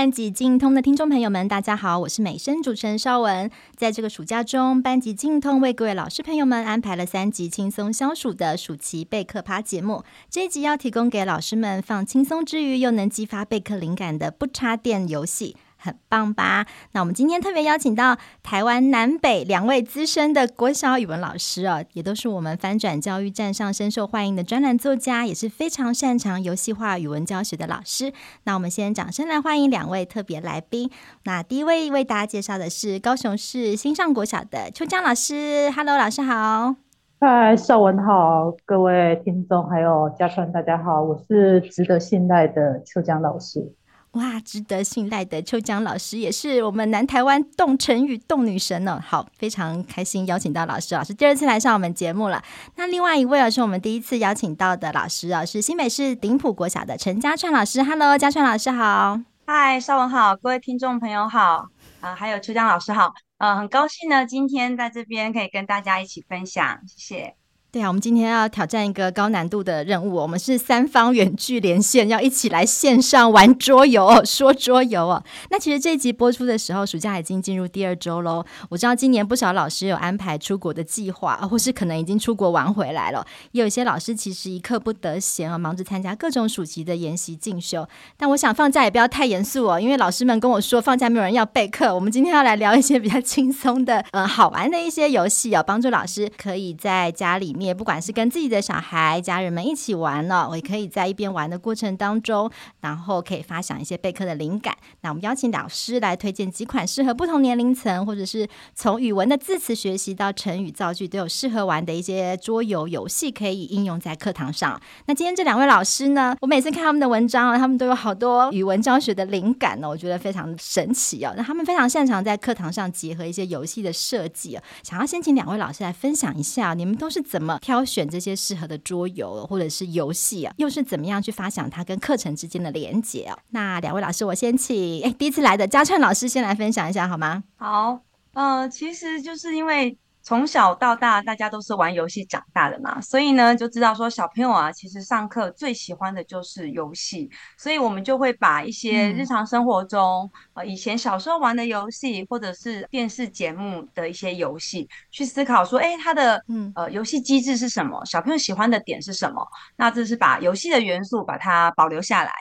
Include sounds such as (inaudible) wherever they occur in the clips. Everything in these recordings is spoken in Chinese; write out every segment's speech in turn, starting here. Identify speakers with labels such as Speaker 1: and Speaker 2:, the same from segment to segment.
Speaker 1: 班级精通的听众朋友们，大家好，我是美声主持人邵文。在这个暑假中，班级精通为各位老师朋友们安排了三集轻松消暑的暑期备课趴节目。这一集要提供给老师们放轻松之余，又能激发备课灵感的不插电游戏。很棒吧？那我们今天特别邀请到台湾南北两位资深的国小语文老师哦，也都是我们翻转教育站上深受欢迎的专栏作家，也是非常擅长游戏化语文教学的老师。那我们先掌声来欢迎两位特别来宾。那第一位为大家介绍的是高雄市新上国小的邱江老师。Hello，老师好。
Speaker 2: 嗨，邵文好，各位听众还有家川大家好，我是值得信赖的邱江老师。
Speaker 1: 哇，值得信赖的秋江老师也是我们南台湾动成语动女神呢。好，非常开心邀请到老师，老师第二次来上我们节目了。那另外一位啊，是我们第一次邀请到的老师啊，是新北市顶埔国小的陈家串老师。Hello，嘉串老师好。
Speaker 3: 嗨，邵文好，各位听众朋友好，啊、还有秋江老师好，呃，很高兴呢，今天在这边可以跟大家一起分享，谢谢。
Speaker 1: 对啊，我们今天要挑战一个高难度的任务。我们是三方远距连线，要一起来线上玩桌游，说桌游哦。那其实这一集播出的时候，暑假已经进入第二周喽。我知道今年不少老师有安排出国的计划，或是可能已经出国玩回来了。也有一些老师其实一刻不得闲啊，忙着参加各种暑期的研习进修。但我想放假也不要太严肃哦，因为老师们跟我说放假没有人要备课。我们今天要来聊一些比较轻松的、呃，好玩的一些游戏哦，帮助老师可以在家里面。也不管是跟自己的小孩、家人们一起玩了，我也可以在一边玩的过程当中，然后可以发想一些备课的灵感。那我们邀请老师来推荐几款适合不同年龄层，或者是从语文的字词学习到成语造句都有适合玩的一些桌游游戏，可以应用在课堂上。那今天这两位老师呢，我每次看他们的文章，他们都有好多语文教学的灵感呢，我觉得非常神奇哦。那他们非常擅长在课堂上结合一些游戏的设计哦。想要先请两位老师来分享一下，你们都是怎么挑选这些适合的桌游或者是游戏啊，又是怎么样去发想它跟课程之间的连接啊？那两位老师，我先请哎，第一次来的嘉串老师先来分享一下好吗？
Speaker 3: 好，呃，其实就是因为。从小到大，大家都是玩游戏长大的嘛，所以呢，就知道说小朋友啊，其实上课最喜欢的就是游戏，所以我们就会把一些日常生活中，呃，以前小时候玩的游戏，或者是电视节目的一些游戏，去思考说，诶，它的呃游戏机制是什么？小朋友喜欢的点是什么？那这是把游戏的元素把它保留下来。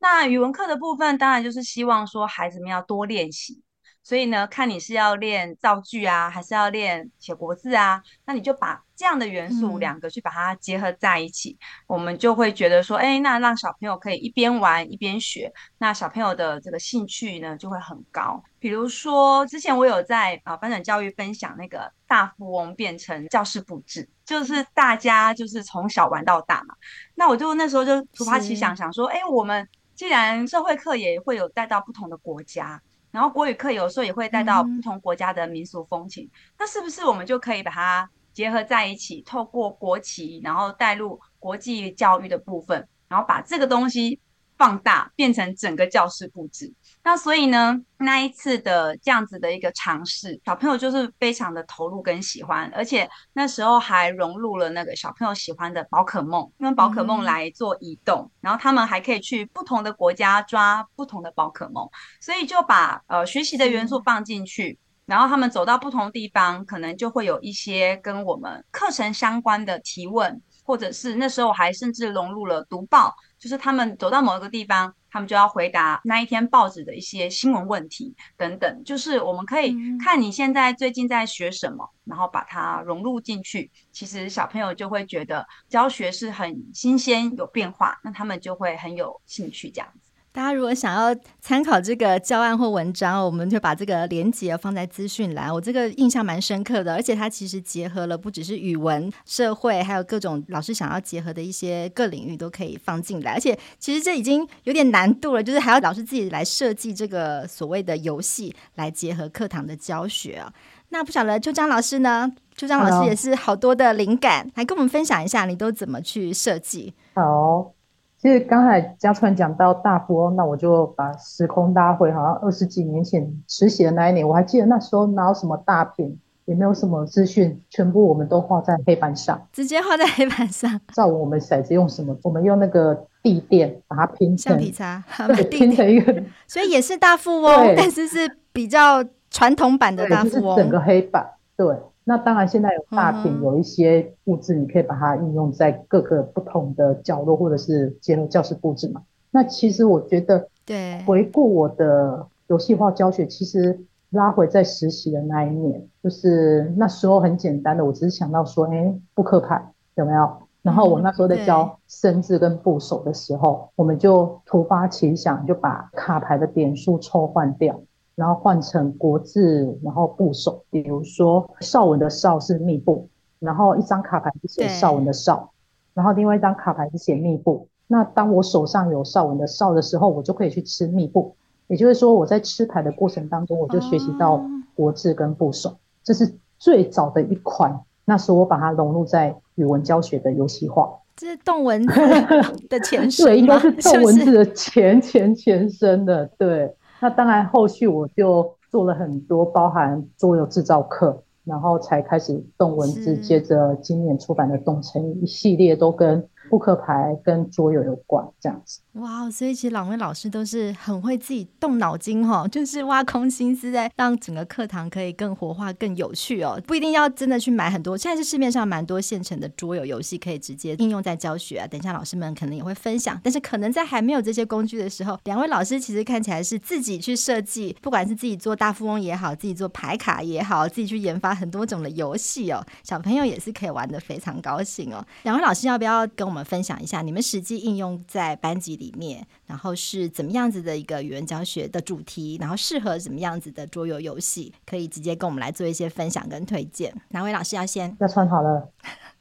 Speaker 3: 那语文课的部分，当然就是希望说孩子们要多练习。所以呢，看你是要练造句啊，还是要练写国字啊？那你就把这样的元素两个去把它结合在一起，嗯、我们就会觉得说，哎，那让小朋友可以一边玩一边学，那小朋友的这个兴趣呢就会很高。比如说，之前我有在啊翻转教育分享那个大富翁变成教室布置，就是大家就是从小玩到大嘛。那我就那时候就突发奇想，想说，哎，我们既然社会课也会有带到不同的国家。然后国语课有时候也会带到不同国家的民俗风情，嗯、那是不是我们就可以把它结合在一起，透过国旗，然后带入国际教育的部分，然后把这个东西放大，变成整个教室布置？那所以呢，那一次的这样子的一个尝试，小朋友就是非常的投入跟喜欢，而且那时候还融入了那个小朋友喜欢的宝可梦，用宝可梦来做移动，嗯、然后他们还可以去不同的国家抓不同的宝可梦，所以就把呃学习的元素放进去，然后他们走到不同地方，可能就会有一些跟我们课程相关的提问，或者是那时候还甚至融入了读报，就是他们走到某一个地方。他们就要回答那一天报纸的一些新闻问题等等，就是我们可以看你现在最近在学什么，然后把它融入进去。其实小朋友就会觉得教学是很新鲜有变化，那他们就会很有兴趣这样子。
Speaker 1: 大家如果想要参考这个教案或文章，我们就把这个连接放在资讯栏。我这个印象蛮深刻的，而且它其实结合了不只是语文、社会，还有各种老师想要结合的一些各领域都可以放进来。而且其实这已经有点难度了，就是还要老师自己来设计这个所谓的游戏来结合课堂的教学啊。那不晓得秋江老师呢？秋江老师也是好多的灵感，来跟我们分享一下，你都怎么去设计？
Speaker 2: 好，其实刚才嘉川讲到大富翁，那我就把时空拉回，好像二十几年前实习的那一年，我还记得那时候哪有什么大屏，也没有什么资讯，全部我们都画在黑板上，
Speaker 1: 直接画在黑板上。
Speaker 2: 照我们骰子用什么？我们用那个地垫把它拼成
Speaker 1: 橡皮擦，
Speaker 2: 对，拼成一个，
Speaker 1: 所以也是大富翁，但是是比较传统版的大富翁，
Speaker 2: 就是整个黑板，对。那当然，现在有大屏，有一些布置，你可以把它应用在各个不同的角落，或者是结合教室布置嘛。那其实我觉得，对，回顾我的游戏化教学，其实拉回在实习的那一年，就是那时候很简单的，我只是想到说，哎，扑克牌有没有？然后我那时候在教生字跟部首的时候，我们就突发奇想，就把卡牌的点数抽换掉。然后换成国字，然后部首，比如说少文的少是密部，然后一张卡牌是写少文的少，然后另外一张卡牌是写密部。那当我手上有少文的少的时候，我就可以去吃密部。也就是说，我在吃牌的过程当中，我就学习到国字跟部首。这是最早的一款，那时候我把它融入在语文教学的游戏化。
Speaker 1: 这是动文字 (laughs) 的前身，
Speaker 2: 对，应该是动文字的前前前身的，对。那当然，后续我就做了很多，包含桌游制造课，然后才开始动文字，接着今年出版的动成语一系列都跟。扑克牌跟桌游有关，这样子。
Speaker 1: 哇，所以其实两位老师都是很会自己动脑筋哈，就是挖空心思在让整个课堂可以更活化、更有趣哦。不一定要真的去买很多，现在是市面上蛮多现成的桌游游戏可以直接应用在教学啊。等一下老师们可能也会分享，但是可能在还没有这些工具的时候，两位老师其实看起来是自己去设计，不管是自己做大富翁也好，自己做牌卡也好，自己去研发很多种的游戏哦。小朋友也是可以玩的非常高兴哦。两位老师要不要跟我们？分享一下你们实际应用在班级里面，然后是怎么样子的一个语文教学的主题，然后适合什么样子的桌游游戏，可以直接跟我们来做一些分享跟推荐。哪位老师要先？
Speaker 2: 要穿好了，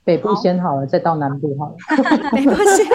Speaker 2: 北部先好了，再到南部好了。(laughs)
Speaker 1: 北部先，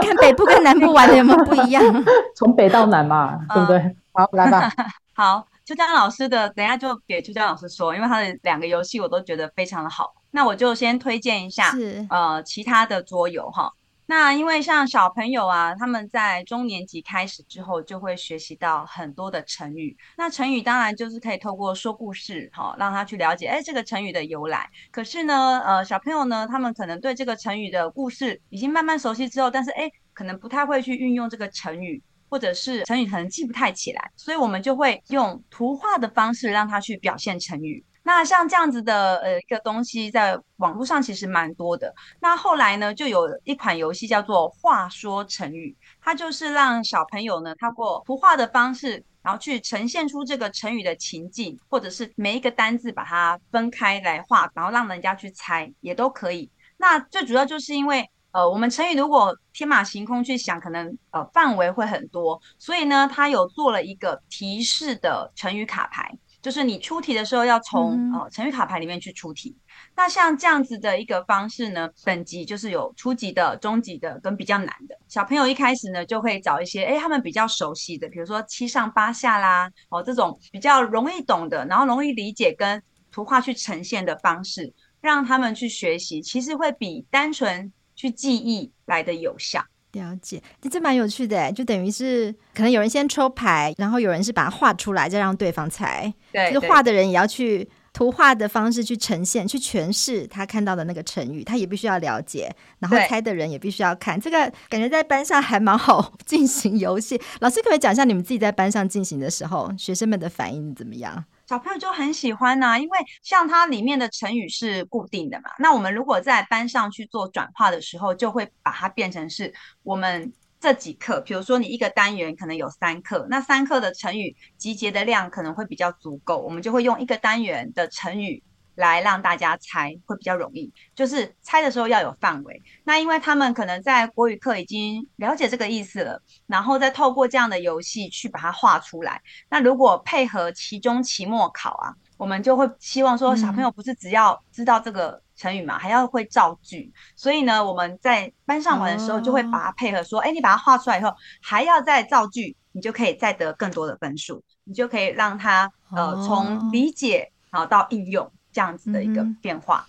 Speaker 1: 看北部跟南部玩的有没有不一样？(laughs)
Speaker 2: 从北到南嘛，对不对？好，来吧。(laughs)
Speaker 3: 好，秋江老师的，等一下就给秋江老师说，因为他的两个游戏我都觉得非常的好。那我就先推荐一下，呃，其他的桌游哈。那因为像小朋友啊，他们在中年级开始之后，就会学习到很多的成语。那成语当然就是可以透过说故事哈，让他去了解，哎，这个成语的由来。可是呢，呃，小朋友呢，他们可能对这个成语的故事已经慢慢熟悉之后，但是哎，可能不太会去运用这个成语，或者是成语可能记不太起来，所以我们就会用图画的方式让他去表现成语。那像这样子的呃一个东西，在网络上其实蛮多的。那后来呢，就有一款游戏叫做“话说成语”，它就是让小朋友呢，通过图画的方式，然后去呈现出这个成语的情境，或者是每一个单字把它分开来画，然后让人家去猜，也都可以。那最主要就是因为呃，我们成语如果天马行空去想，可能呃范围会很多，所以呢，它有做了一个提示的成语卡牌。就是你出题的时候要从、嗯、呃成语卡牌里面去出题，那像这样子的一个方式呢，等级就是有初级的、中级的跟比较难的。小朋友一开始呢就会找一些诶他们比较熟悉的，比如说七上八下啦，哦这种比较容易懂的，然后容易理解跟图画去呈现的方式，让他们去学习，其实会比单纯去记忆来的有效。
Speaker 1: 了解，这蛮有趣的，就等于是可能有人先抽牌，然后有人是把它画出来，再让对方猜。对，就是画的人也要去图画的方式去呈现、去诠释他看到的那个成语，他也必须要了解。然后猜的人也必须要看。这个感觉在班上还蛮好 (laughs) 进行游戏。老师可不可以讲一下你们自己在班上进行的时候，学生们的反应怎么样？
Speaker 3: 小朋友就很喜欢呐、因为像它里面的成语是固定的嘛，那我们如果在班上去做转化的时候，就会把它变成是我们这几课，比如说你一个单元可能有三课，那三课的成语集结的量可能会比较足够，我们就会用一个单元的成语。来让大家猜会比较容易，就是猜的时候要有范围。那因为他们可能在国语课已经了解这个意思了，然后再透过这样的游戏去把它画出来。那如果配合期中、期末考啊，我们就会希望说小朋友不是只要知道这个成语嘛，还要会造句。所以呢，我们在班上玩的时候就会把它配合说，哎，你把它画出来以后还要再造句，你就可以再得更多的分数，你就可以让他呃从理解。然后到应用这样子的一个变化。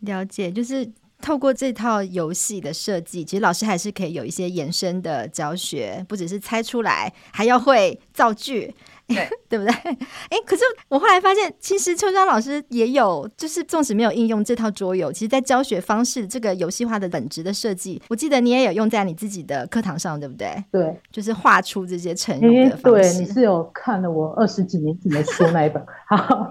Speaker 1: 嗯、了解，就是。透过这套游戏的设计，其实老师还是可以有一些延伸的教学，不只是猜出来，还要会造句。对，(laughs) 对不对？哎，可是我后来发现，其实秋江老师也有，就是纵使没有应用这套桌游，其实在教学方式这个游戏化的本质的设计，我记得你也有用在你自己的课堂上，对不对？
Speaker 2: 对，
Speaker 1: 就是画出这些成语的方式。
Speaker 2: 对，你是有看了我二十几年前的书那一本。好，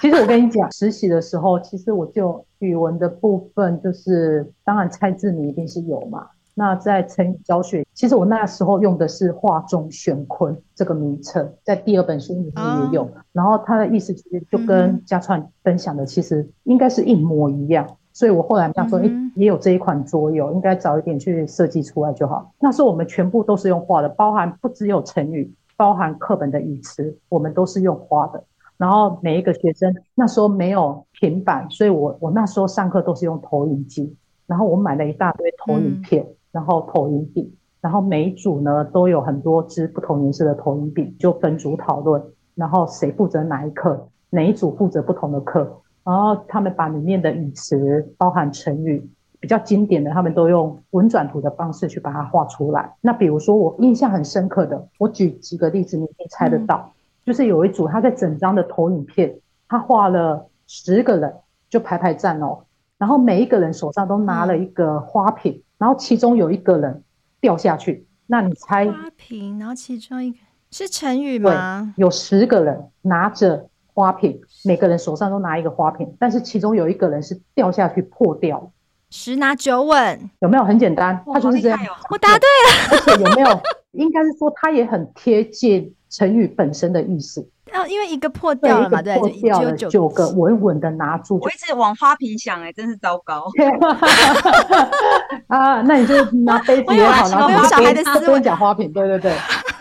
Speaker 2: 其实我跟你讲，实习的时候，其实我就语文的部分，就是当然猜字谜一定是有嘛。那在成语教学，其实我那时候用的是“画中玄坤”这个名称，在第二本书里面也有。Oh. 然后它的意思其实就跟嘉川分享的，其实应该是一模一样。所以我后来想说，诶、欸，也有这一款桌游，应该早一点去设计出来就好。那时候我们全部都是用画的，包含不只有成语，包含课本的语词，我们都是用画的。然后每一个学生那时候没有平板，所以我我那时候上课都是用投影机，然后我买了一大堆投影片。嗯然后投影笔，然后每一组呢都有很多支不同颜色的投影笔，就分组讨论，然后谁负责哪一课，哪一组负责不同的课，然后他们把里面的语词，包含成语比较经典的，他们都用文转图的方式去把它画出来。那比如说我印象很深刻的，我举几个例子，你可以猜得到，嗯、就是有一组他在整张的投影片，他画了十个人就排排站哦，然后每一个人手上都拿了一个花瓶。嗯然后其中有一个人掉下去，那你猜？
Speaker 1: 花瓶，然后其中一个是成语吗？
Speaker 2: 对，有十个人拿着花瓶，每个人手上都拿一个花瓶，但是其中有一个人是掉下去破掉。
Speaker 1: 十拿九稳，
Speaker 2: 有没有？很简单，他就是这样。
Speaker 1: 我答对了。
Speaker 2: 而且有没有？应该是说他也很贴近成语本身的意思。
Speaker 1: 哦，因为一个破掉了嘛，对，
Speaker 2: 破掉了九个稳稳的拿住。
Speaker 3: 我一直往花瓶想，哎，真是糟糕。(laughs)
Speaker 2: 啊，那你就拿杯子也好，拿
Speaker 1: 小孩的思维
Speaker 2: 讲花瓶，对对对。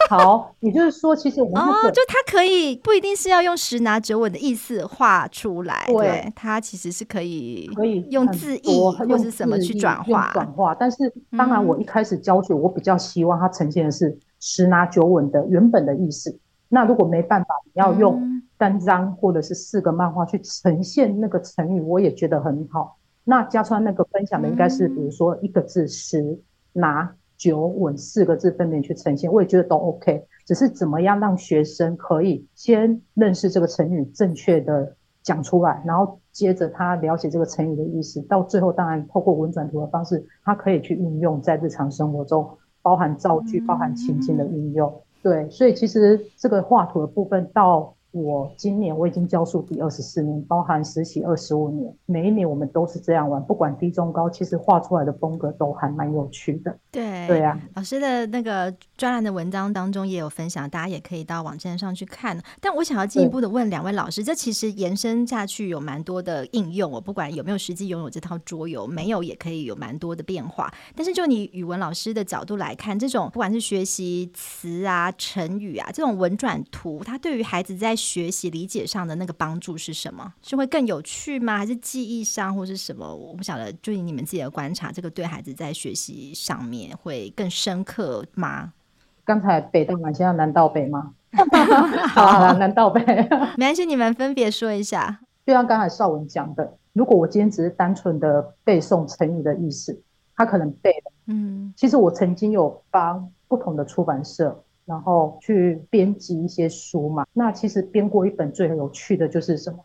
Speaker 2: 好，也就是说，其实我们
Speaker 1: 哦，就它可以不一定是要用十拿九稳的意思画出来，对，它其实是可以可以用字义或是什么去转化
Speaker 2: 转化。但是当然，我一开始教学，我比较希望它呈现的是十拿九稳的原本的意思。那如果没办法，你要用单张或者是四个漫画去呈现那个成语，我也觉得很好。那嘉川那个分享的应该是，比如说一个字十拿九稳四个字分别去呈现，我也觉得都 OK。只是怎么样让学生可以先认识这个成语，正确的讲出来，然后接着他了解这个成语的意思，到最后当然透过文转图的方式，他可以去运用在日常生活中，包含造句、包含情境的运用。对，所以其实这个画图的部分到。我今年我已经教书第二十四年，包含实习二十五年，每一年我们都是这样玩，不管低中高，其实画出来的风格都还蛮有趣的。
Speaker 1: 对
Speaker 2: 对啊，
Speaker 1: 老师的那个专栏的文章当中也有分享，大家也可以到网站上去看。但我想要进一步的问两位老师，这其实延伸下去有蛮多的应用，我不管有没有实际拥有这套桌游，没有也可以有蛮多的变化。但是就你语文老师的角度来看，这种不管是学习词啊、成语啊这种文转图，它对于孩子在学习理解上的那个帮助是什么？是会更有趣吗？还是记忆上，或是什么？我不晓得。就以你们自己的观察，这个对孩子在学习上面会更深刻吗？
Speaker 2: 刚才北到南，现在南到北吗？(laughs) 好，南到北。(laughs)
Speaker 1: 没关系，你们分别说一下。
Speaker 2: 就像刚才绍文讲的，如果我今天只是单纯的背诵成语的意思，他可能背了。嗯，其实我曾经有帮不同的出版社。然后去编辑一些书嘛，那其实编过一本最有趣的就是什么？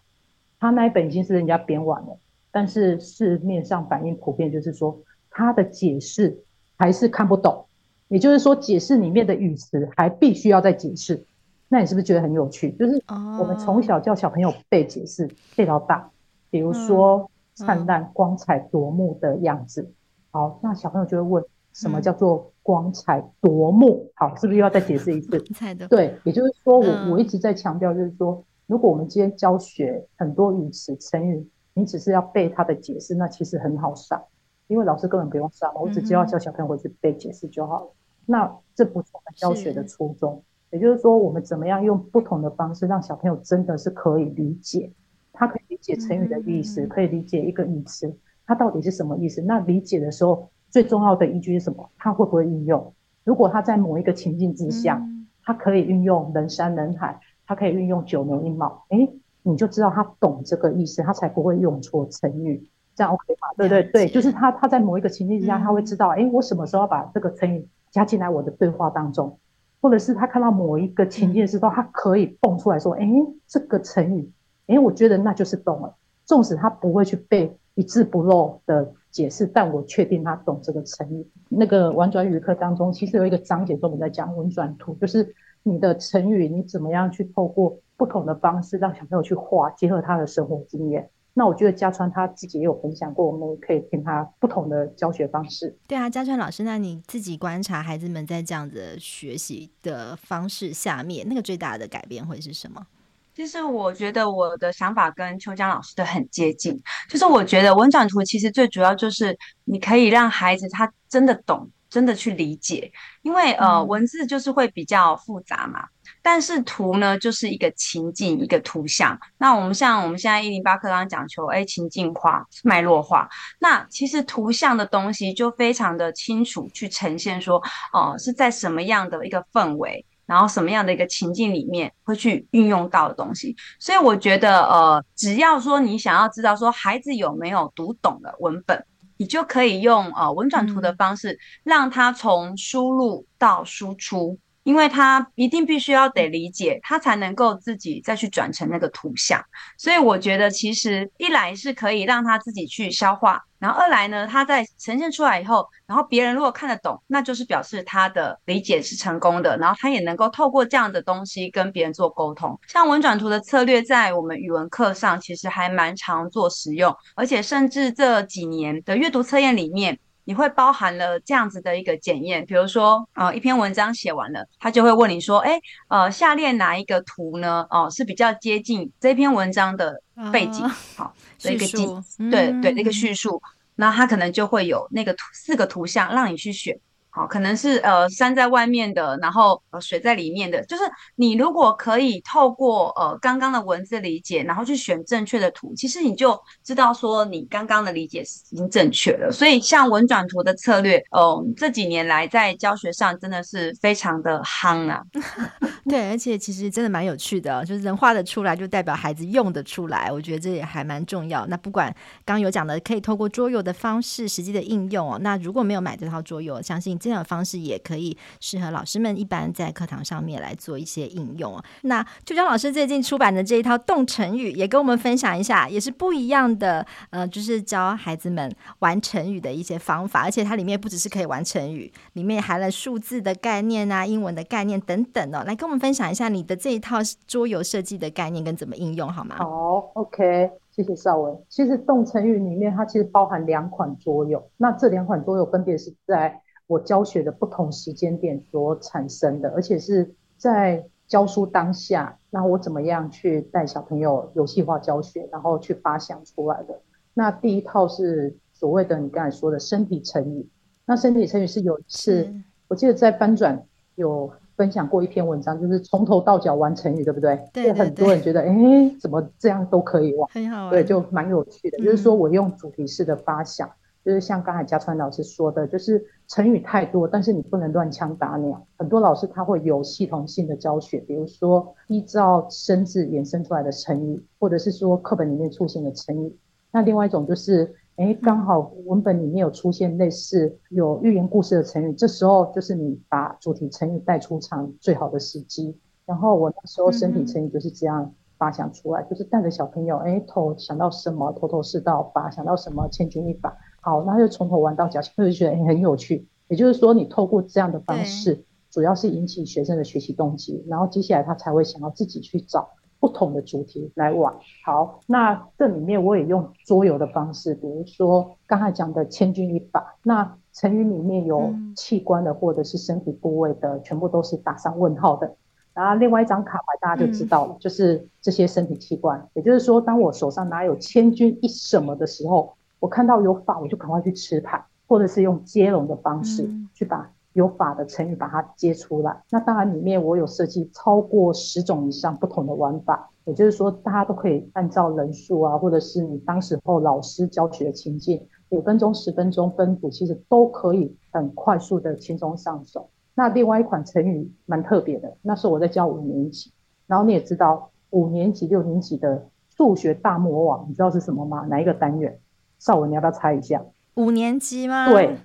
Speaker 2: 他那一本已经是人家编完了，但是市面上反应普遍就是说他的解释还是看不懂，也就是说解释里面的语词还必须要再解释。那你是不是觉得很有趣？就是我们从小叫小朋友背解释，背到大，比如说灿烂光彩夺目的样子。好，那小朋友就会问。什么叫做光彩夺目？好，是不是又要再解释一次？(laughs) 对，也就是说我，我我一直在强调，就是说，如果我们今天教学很多语词成语，你只是要背它的解释，那其实很好上，因为老师根本不用上，我只需要叫小朋友回去背解释就好了。那这不是我们教学的初衷，也就是说，我们怎么样用不同的方式，让小朋友真的是可以理解，他可以理解成语的意思，可以理解一个语词，它到底是什么意思？那理解的时候。最重要的依据是什么？他会不会运用？如果他在某一个情境之下，他可以运用人山人海，他可以运用九牛一毛。诶，你就知道他懂这个意思，他才不会用错成语，这样 OK 吗？对对对，就是他他在某一个情境之下，他会知道，哎，我什么时候要把这个成语加进来我的对话当中，或者是他看到某一个情境的时候，他可以蹦出来说，哎，这个成语，哎，我觉得那就是懂了，纵使他不会去背一字不漏的解释，但我确定他懂这个成语。那个玩转语课当中，其实有一个章节专门在讲文转图，就是你的成语，你怎么样去透过不同的方式让小朋友去画，结合他的生活经验。那我觉得嘉川他自己也有分享过，我们可以听他不同的教学方式。
Speaker 1: 对啊，嘉川老师，那你自己观察孩子们在这样子学习的方式下面，那个最大的改变会是什么？
Speaker 3: 其实我觉得我的想法跟秋江老师的很接近，就是我觉得文转图其实最主要就是你可以让孩子他真的懂，真的去理解，因为呃文字就是会比较复杂嘛，但是图呢就是一个情境，一个图像。那我们像我们现在一零八课刚刚讲求哎情境化、脉络化，那其实图像的东西就非常的清楚去呈现说哦、呃、是在什么样的一个氛围。然后什么样的一个情境里面会去运用到的东西，所以我觉得，呃，只要说你想要知道说孩子有没有读懂的文本，你就可以用呃文转图的方式，让他从输入到输出。因为他一定必须要得理解，他才能够自己再去转成那个图像。所以我觉得，其实一来是可以让他自己去消化，然后二来呢，他在呈现出来以后，然后别人如果看得懂，那就是表示他的理解是成功的，然后他也能够透过这样的东西跟别人做沟通。像文转图的策略，在我们语文课上其实还蛮常做使用，而且甚至这几年的阅读测验里面。你会包含了这样子的一个检验，比如说，呃，一篇文章写完了，他就会问你说，哎，呃，下列哪一个图呢？哦，是比较接近这篇文章的背景，好、哦，一个记，对对，那个叙述，那他可能就会有那个图四个图像让你去选。好，可能是呃山在外面的，然后呃水在里面的，就是你如果可以透过呃刚刚的文字理解，然后去选正确的图，其实你就知道说你刚刚的理解是已经正确了。所以像文转图的策略，嗯、这几年来在教学上真的是非常的夯啊。(laughs)
Speaker 1: 对，而且其实真的蛮有趣的，就是人画得出来，就代表孩子用得出来。我觉得这也还蛮重要。那不管刚刚有讲的，可以透过桌游的方式实际的应用哦。那如果没有买这套桌游，相信。这样的方式也可以适合老师们一般在课堂上面来做一些应用。那秋江老师最近出版的这一套《动成语》，也跟我们分享一下，也是不一样的。呃，就是教孩子们玩成语的一些方法，而且它里面不只是可以玩成语，里面含了数字的概念啊、英文的概念等等哦。来跟我们分享一下你的这一套桌游设计的概念跟怎么应用好吗？
Speaker 2: 好，OK，谢谢绍文。其实《动成语》里面它其实包含两款桌游，那这两款桌游分别是在我教学的不同时间点所产生的，而且是在教书当下，那我怎么样去带小朋友游戏化教学，然后去发想出来的。那第一套是所谓的你刚才说的身体成语，那身体成语是有一次，是我记得在翻转有分享过一篇文章，就是从头到脚玩成语，对不对？
Speaker 1: 对，对，对，
Speaker 2: 很多人觉得，哎，怎么这样都可以玩？
Speaker 1: 很好玩，
Speaker 2: 对，就蛮有趣的。嗯、就是说我用主题式的发想。就是像刚才嘉川老师说的，就是成语太多，但是你不能乱枪打鸟。很多老师他会有系统性的教学，比如说依照生字衍生出来的成语，或者是说课本里面出现的成语。那另外一种就是，哎，刚好文本里面有出现类似有寓言故事的成语，这时候就是你把主题成语带出场最好的时机。然后我那时候身体成语就是这样发想出来，嗯、就是带着小朋友，哎，头想到什么头头是道，把想到什么千钧一发。好，那就从头玩到脚，就会觉得很有趣。也就是说，你透过这样的方式，主要是引起学生的学习动机，然后接下来他才会想要自己去找不同的主题来玩。好，那这里面我也用桌游的方式，比如说刚才讲的千钧一发，那成语里面有器官的或者是身体部位的，全部都是打上问号的。然后另外一张卡牌大家就知道了，就是这些身体器官。也就是说，当我手上拿有千钧一什么的时候。我看到有法，我就赶快去吃牌，或者是用接龙的方式去把有法的成语把它接出来。嗯、那当然里面我有设计超过十种以上不同的玩法，也就是说大家都可以按照人数啊，或者是你当时候老师教学的情境，五分钟、十分钟分组，其实都可以很快速的轻松上手。那另外一款成语蛮特别的，那是我在教五年级，然后你也知道五年级、六年级的数学大魔王，你知道是什么吗？哪一个单元？绍文，你要不要猜一下？
Speaker 1: 五年级吗？
Speaker 2: 对，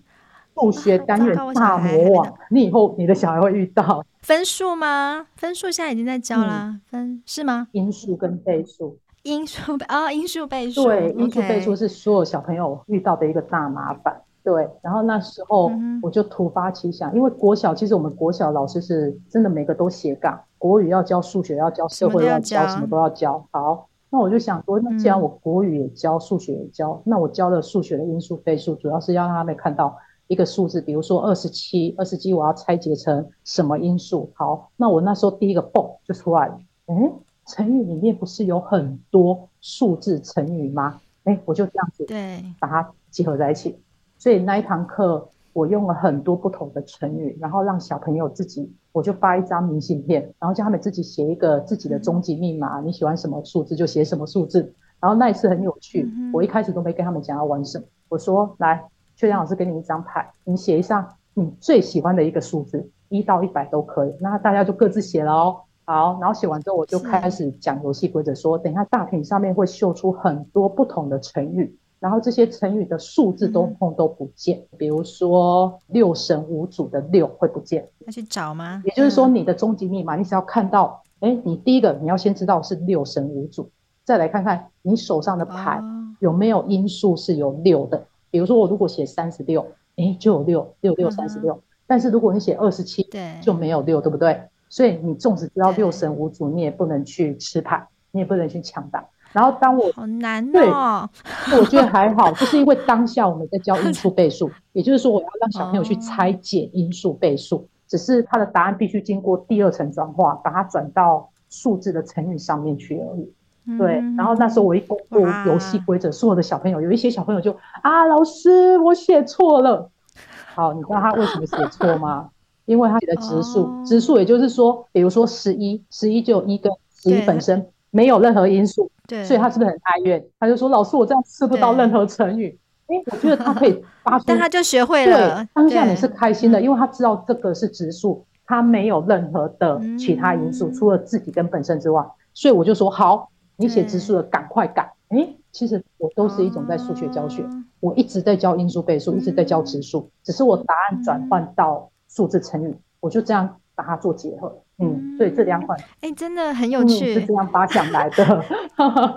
Speaker 2: 数学单元大魔王，你以后你的小孩会遇到
Speaker 1: 分数吗？分数现在已经在教啦，嗯、分是吗？
Speaker 2: 因数跟倍数，
Speaker 1: 因数啊，因数倍数，
Speaker 2: 对，因数倍数是所有小朋友遇到的一个大麻烦。对，然后那时候我就突发奇想，嗯、因为国小其实我们国小老师是真的每个都斜杠，国语要教，数学要教，社会要教，什么都要教。好。那我就想说，那既然我国语也教，数学也教，那我教的数学的因数倍数，主要是要让他们看到一个数字，比如说二十七，二十七我要拆解成什么因数？好，那我那时候第一个蹦就出来了，诶，成语里面不是有很多数字成语吗？诶，我就这样子对，把它结合在一起，所以那一堂课。我用了很多不同的成语，然后让小朋友自己，我就发一张明信片，然后叫他们自己写一个自己的终极密码。你喜欢什么数字就写什么数字。然后那一次很有趣，我一开始都没跟他们讲要玩什么。我说：“来，雀江老师给你一张牌，你写一下你最喜欢的一个数字，一到一百都可以。”那大家就各自写了哦。好，然后写完之后，我就开始讲游戏规则，说等一下大屏上面会秀出很多不同的成语。然后这些成语的数字都碰都不见，嗯、比如说六神无主的六会不见，
Speaker 1: 要去找吗？
Speaker 2: 也就是说，你的终极密码，你只要看到，哎、嗯，你第一个你要先知道是六神无主，再来看看你手上的牌有没有因数是有六的。比如说我如果写三十六，哎，就有六六六三十六。嗯、但是如果你写二十七，对，就没有六，对不对？所以你纵使知道六神无主，你也不能去吃牌，你也不能去抢答。然后当我
Speaker 1: 好难哦，
Speaker 2: 对，我觉得还好，就是因为当下我们在教因数倍数，(laughs) 也就是说我要让小朋友去拆解因数倍数，哦、只是他的答案必须经过第二层转化，把它转到数字的成语上面去而已。嗯、对，然后那时候我一公布游戏规则，所有的小朋友有一些小朋友就啊，老师我写错了。(laughs) 好，你知道他为什么写错吗？因为他写的质数，质数、哦、也就是说，比如说十一，十一就有一跟十一本身。没有任何因素，对，所以他是不是很哀怨？他就说：“老师，我这样吃不到任何成语。”哎，我觉得他可以发出，(laughs)
Speaker 1: 但他就学会了。
Speaker 2: 对，当下你是开心的，因为他知道这个是植树，他没有任何的其他因素，除了自己跟本身之外。所以我就说：“好，你写植树的赶快改。”哎，其实我都是一种在数学教学，我一直在教因数倍数，一直在教植数，只是我答案转换到数字成语，我就这样把它做结合。嗯，对，这两款，
Speaker 1: 哎，真的很有趣，
Speaker 2: 嗯、是这样发想来的，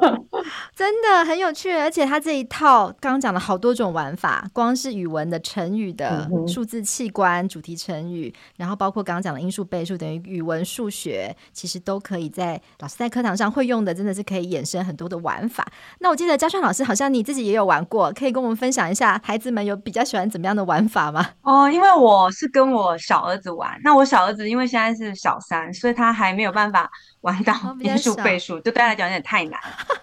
Speaker 2: (laughs)
Speaker 1: 真的很有趣。而且他这一套刚刚讲了好多种玩法，光是语文的成语的数字器官、主题成语，然后包括刚刚讲的因数倍数，等于语文、数学，其实都可以在老师在课堂上会用的，真的是可以衍生很多的玩法。那我记得嘉川老师好像你自己也有玩过，可以跟我们分享一下，孩子们有比较喜欢怎么样的玩法吗？
Speaker 3: 哦，因为我是跟我小儿子玩，那我小儿子因为现在是小。所以他还没有办法玩到因数倍数，就对他来讲有点太难。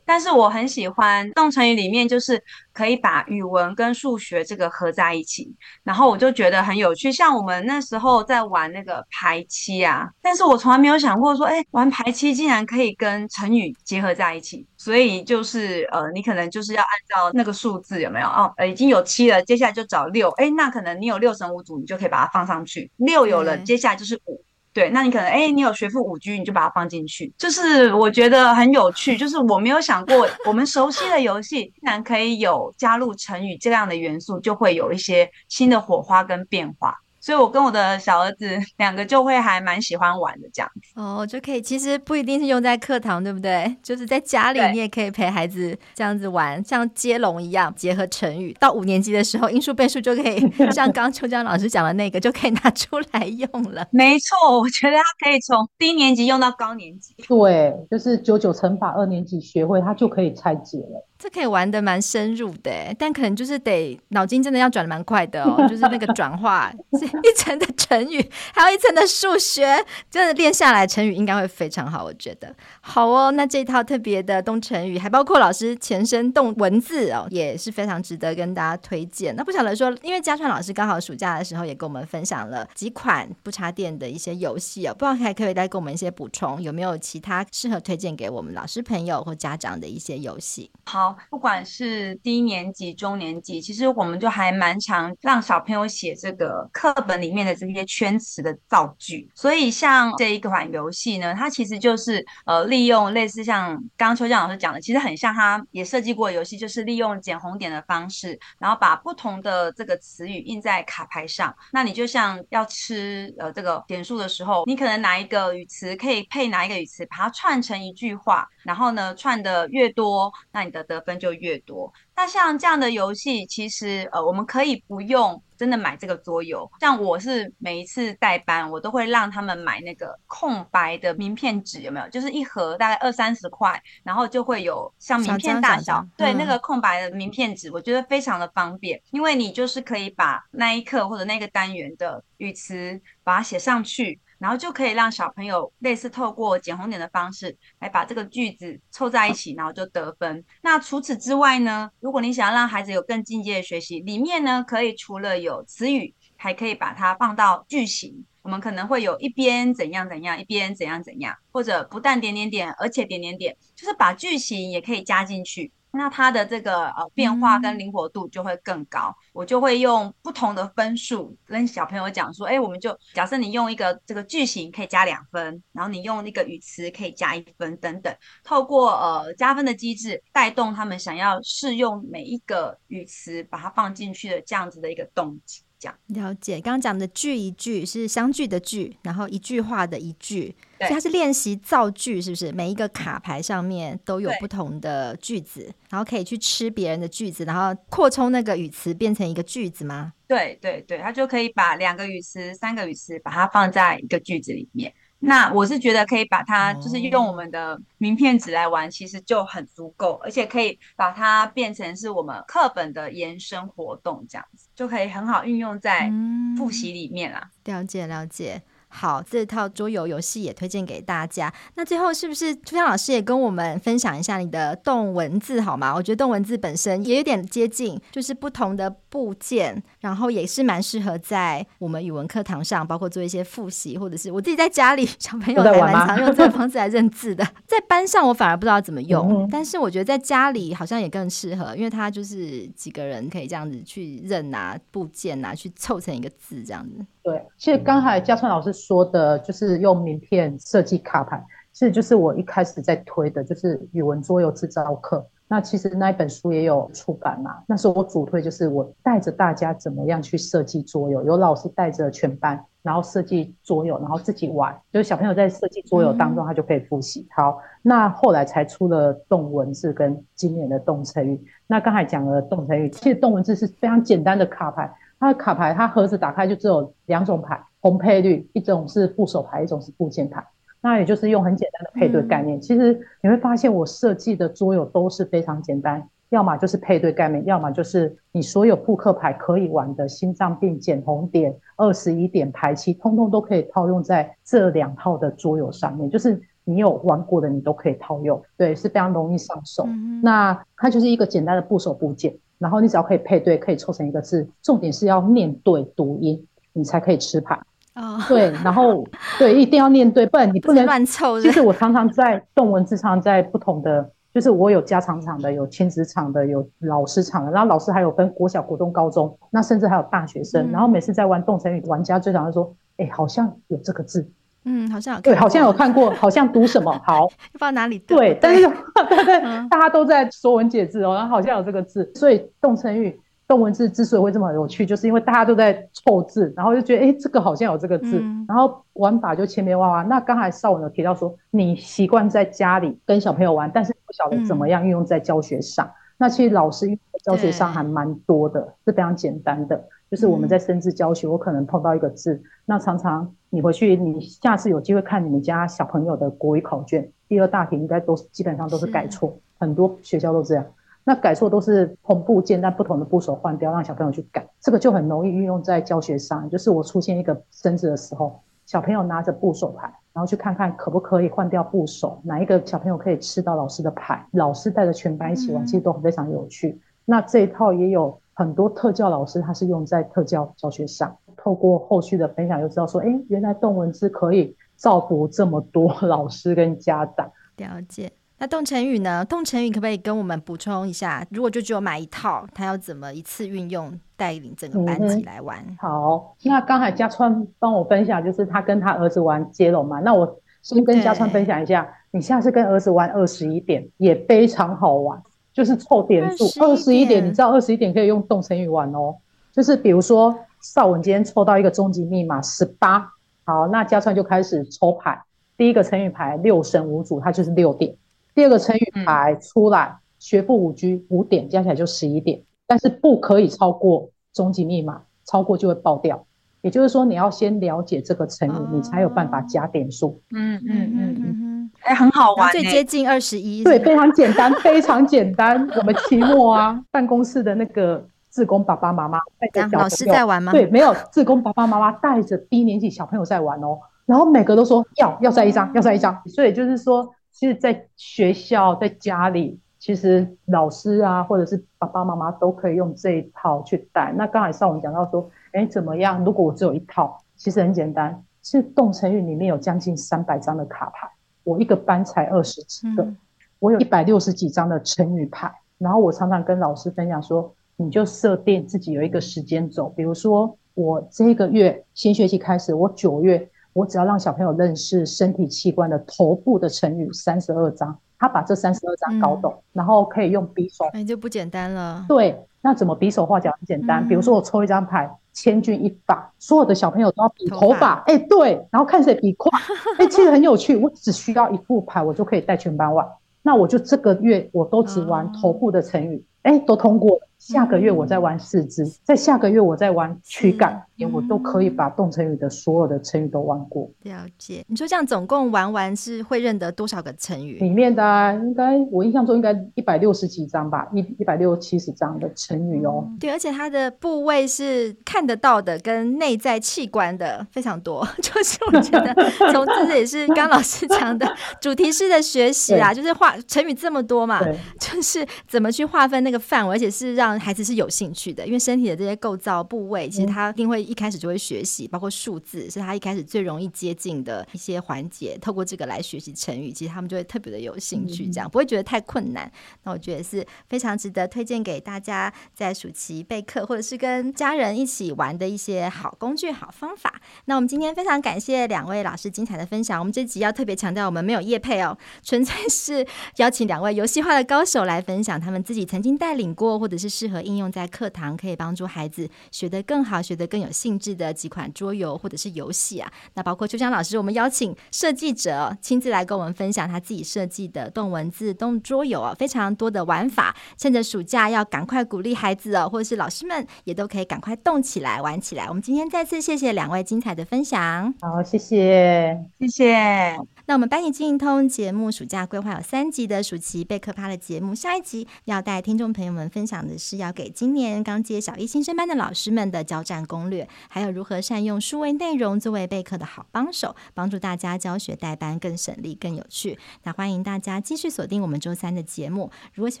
Speaker 3: 但是我很喜欢动成语里面，就是可以把语文跟数学这个合在一起，然后我就觉得很有趣。像我们那时候在玩那个排七啊，但是我从来没有想过说，哎，玩排七竟然可以跟成语结合在一起。所以就是呃，你可能就是要按照那个数字有没有哦？呃，已经有七了，接下来就找六。哎，那可能你有六神无主，你就可以把它放上去。六有了，接下来就是五。对，那你可能哎，你有学富五居，你就把它放进去。就是我觉得很有趣，就是我没有想过，我们熟悉的游戏竟然可以有加入成语这样的元素，就会有一些新的火花跟变化。所以，我跟我的小儿子两个就会还蛮喜欢玩的这样子
Speaker 1: 哦，就可以。其实不一定是用在课堂，对不对？(laughs) 就是在家里，你也可以陪孩子这样子玩，像接龙一样，结合成语。到五年级的时候，因数倍数就可以像刚秋江老师讲的那个，就可以拿出来用了。(laughs)
Speaker 3: 没错，我觉得他可以从低年级用到高年级。
Speaker 2: 对，就是九九乘法，二年级学会，他就可以拆解了。
Speaker 1: 这可以玩的蛮深入的，但可能就是得脑筋真的要转得蛮快的哦，(laughs) 就是那个转化一层的成语，还有一层的数学，真的练下来成语应该会非常好，我觉得。好哦，那这一套特别的动成语，还包括老师前身动文字哦，也是非常值得跟大家推荐。那不晓得说，因为嘉川老师刚好暑假的时候也跟我们分享了几款不插电的一些游戏哦，不知道还可以再给我们一些补充，有没有其他适合推荐给我们老师朋友或家长的一些游戏？
Speaker 3: 好。不管是低年级、中年级，其实我们就还蛮常让小朋友写这个课本里面的这些圈词的造句。所以像这一款游戏呢，它其实就是呃利用类似像刚刚秋江老师讲的，其实很像他也设计过的游戏，就是利用捡红点的方式，然后把不同的这个词语印在卡牌上。那你就像要吃呃这个点数的时候，你可能哪一个语词可以配哪一个语词，把它串成一句话，然后呢串的越多，那你的得分就越多。那像这样的游戏，其实呃我们可以不用真的买这个桌游。像我是每一次代班，我都会让他们买那个空白的名片纸，有没有？就是一盒大概二三十块，然后就会有像名片大小，嗯、对那个空白的名片纸，我觉得非常的方便，因为你就是可以把那一课或者那个单元的语词把它写上去。然后就可以让小朋友类似透过捡红点的方式来把这个句子凑在一起，然后就得分。那除此之外呢，如果你想要让孩子有更进阶的学习，里面呢可以除了有词语，还可以把它放到句型。我们可能会有一边怎样怎样，一边怎样怎样，或者不但点点点，而且点点点，就是把句型也可以加进去。那它的这个呃变化跟灵活度就会更高，嗯、我就会用不同的分数跟小朋友讲说，哎，我们就假设你用一个这个句型可以加两分，然后你用那个语词可以加一分等等，透过呃加分的机制带动他们想要试用每一个语词，把它放进去的这样子的一个动机。
Speaker 1: 了解，刚刚讲的句一句是相聚的句，然后一句话的一句，
Speaker 3: 对
Speaker 1: 所以它是练习造句，是不是？每一个卡牌上面都有不同的句子，然后可以去吃别人的句子，然后扩充那个语词变成一个句子吗？
Speaker 3: 对对对，它就可以把两个语词、三个语词把它放在一个句子里面。那我是觉得可以把它，就是用我们的名片纸来玩，其实就很足够，而且可以把它变成是我们课本的延伸活动，这样子就可以很好运用在复习里面啦。
Speaker 1: 了解了解。好，这套桌游游戏也推荐给大家。那最后是不是朱江老师也跟我们分享一下你的动文字好吗？我觉得动文字本身也有点接近，就是不同的部件，然后也是蛮适合在我们语文课堂上，包括做一些复习，或者是我自己在家里，小朋友还蛮常用这个方式来认字的。(laughs) 在班上我反而不知道怎么用，嗯、但是我觉得在家里好像也更适合，因为它就是几个人可以这样子去认啊部件啊，去凑成一个字这样子。
Speaker 2: 对，其实刚才嘉川老师说的，就是用名片设计卡牌，其实就是我一开始在推的，就是语文桌游制造课。那其实那一本书也有出版嘛，那时候我主推就是我带着大家怎么样去设计桌游，有老师带着全班，然后设计桌游，然后自己玩，就是小朋友在设计桌游当中，他就可以复习。好，那后来才出了动文字跟今年的动成语。那刚才讲了动成语，其实动文字是非常简单的卡牌。它的卡牌，它盒子打开就只有两种牌，红配绿，一种是副手牌，一种是部件牌。那也就是用很简单的配对概念。嗯、其实你会发现，我设计的桌游都是非常简单，要么就是配对概念，要么就是你所有扑克牌可以玩的心脏病、捡红点、二十一点排期，通通都可以套用在这两套的桌游上面。就是你有玩过的，你都可以套用，对，是非常容易上手。嗯、那它就是一个简单的部首部件。然后你只要可以配对，可以凑成一个字，重点是要念对读音，你才可以吃牌。哦，对，然后对，一定要念对，不然你不能乱凑。其实我常常在动文字上，在不同的，就是我有家常场的，有亲子场的，有老师场的，然后老师还有分国小、国中、高中，那甚至还有大学生。嗯、然后每次在玩动成语，玩家最常会说：“哎，好像有这个字。”
Speaker 1: 嗯，好像有
Speaker 2: 对，好像有看过，好像读什么 (laughs) 好，
Speaker 1: 不知道哪里
Speaker 2: 对，对，但是对对，(laughs) 嗯、(laughs) 大家都在说文解字哦，然后好像有这个字，所以动成语、动文字之所以会这么有趣，就是因为大家都在凑字，然后就觉得哎，这个好像有这个字，嗯、然后玩法就千变万化。那刚才邵文有提到说，你习惯在家里跟小朋友玩，但是不晓得怎么样运用在教学上。嗯、那其实老师运用在教学上还蛮多的，是非常简单的。就是我们在生字教学，我可能碰到一个字，那常常你回去，你下次有机会看你们家小朋友的国语考卷，第二大题应该都是基本上都是改错，很多学校都这样。那改错都是同部件，但不同的部首换掉，让小朋友去改，这个就很容易运用在教学上。就是我出现一个生字的时候，小朋友拿着部首牌，然后去看看可不可以换掉部首，哪一个小朋友可以吃到老师的牌，老师带着全班一起玩，其实都非常有趣。那这一套也有。很多特教老师他是用在特教教学上，透过后续的分享，就知道说，哎，原来动文字可以造福这么多老师跟家长。
Speaker 1: 了解。那动成语呢？动成语可不可以跟我们补充一下？如果就只有买一套，他要怎么一次运用带领整个班级来玩？
Speaker 2: 嗯、好，那刚才嘉川帮我分享，就是他跟他儿子玩接龙嘛。那我先跟嘉川分享一下，你下次跟儿子玩二十一点也非常好玩，就是凑点数。二十一点，你知道二十一点可以用动成语玩哦。就是比如说邵文今天抽到一个终极密码十八，好，那嘉川就开始抽牌，第一个成语牌六神无主，它就是六点。第二个成语牌出来，嗯、学富五车五点加起来就十一点，但是不可以超过终极密码，超过就会爆掉。也就是说，你要先了解这个成语，哦、你才有办法加点数。嗯嗯嗯嗯嗯，
Speaker 3: 哎、欸，很好玩，
Speaker 1: 最接近二十一，
Speaker 2: 对，非常简单，(laughs) 非常简单。我们期末啊，办公室的那个志工爸爸妈妈带着小朋友，
Speaker 1: 老师在玩吗？
Speaker 2: 对，没有，志工爸爸妈妈带着低年级小朋友在玩哦，然后每个都说要要晒一张，要晒一张，所以就是说。其实，在学校、在家里，其实老师啊，或者是爸爸妈妈都可以用这一套去带。那刚才上午讲到说，哎，怎么样？如果我只有一套，其实很简单。其实动成语里面有将近三百张的卡牌，我一个班才二十几个，嗯、我有一百六十几张的成语牌。然后我常常跟老师分享说，你就设定自己有一个时间轴，比如说我这个月新学期开始，我九月。我只要让小朋友认识身体器官的头部的成语三十二张，他把这三十二张搞懂，嗯、然后可以用比手，
Speaker 1: 那、欸、就不简单了。
Speaker 2: 对，那怎么比手画脚很简单？嗯、比如说我抽一张牌，千钧一发，所有的小朋友都要比头发，哎、欸，对，然后看谁比快，(laughs) 哎、欸，其实很有趣。我只需要一副牌，我就可以带全班玩。那我就这个月我都只玩头部的成语，哎、嗯欸，都通过了。下个月我再玩四肢，在、嗯、下个月我再玩躯干，因为、嗯、我都可以把动成语的所有的成语都玩过。
Speaker 1: 了解，你说这样总共玩完是会认得多少个成语？
Speaker 2: 里面的、啊、应该我印象中应该一百六十几张吧，一一百六七十张的成语哦。
Speaker 1: 对，而且它的部位是看得到的，跟内在器官的非常多。(laughs) 就是我觉得从这也是刚老师讲的主题式的学习啊，(laughs) 就是画成语这么多嘛，对就是怎么去划分那个范围，而且是让孩子是有兴趣的，因为身体的这些构造部位，其实他一定会一开始就会学习，包括数字是他一开始最容易接近的一些环节。透过这个来学习成语，其实他们就会特别的有兴趣，这样不会觉得太困难。那我觉得是非常值得推荐给大家，在暑期备课或者是跟家人一起玩的一些好工具、好方法。那我们今天非常感谢两位老师精彩的分享。我们这集要特别强调，我们没有业配哦，纯粹是邀请两位游戏化的高手来分享他们自己曾经带领过或者是适合应用在课堂，可以帮助孩子学得更好、学得更有兴致的几款桌游或者是游戏啊。那包括秋香老师，我们邀请设计者亲自来跟我们分享他自己设计的动文字、动桌游啊，非常多的玩法。趁着暑假要赶快鼓励孩子哦，或者是老师们也都可以赶快动起来、玩起来。我们今天再次谢谢两位精彩的分享。
Speaker 2: 好，谢谢，
Speaker 3: 谢谢。
Speaker 1: 那我们班级经营通节目暑假规划有三集的暑期备课趴的节目，下一集要带听众朋友们分享的是要给今年刚接小一新生班的老师们的交战攻略，还有如何善用数位内容作为备课的好帮手，帮助大家教学带班更省力、更有趣。那欢迎大家继续锁定我们周三的节目。如果喜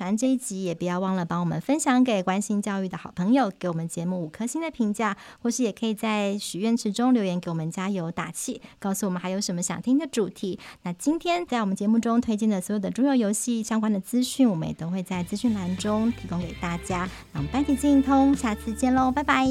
Speaker 1: 欢这一集，也不要忘了帮我们分享给关心教育的好朋友，给我们节目五颗星的评价，或是也可以在许愿池中留言给我们加油打气，告诉我们还有什么想听的主题。那今天在我们节目中推荐的所有的桌游游戏相关的资讯，我们也都会在资讯栏中提供给大家。那我们班级经营通，下次见喽，拜拜。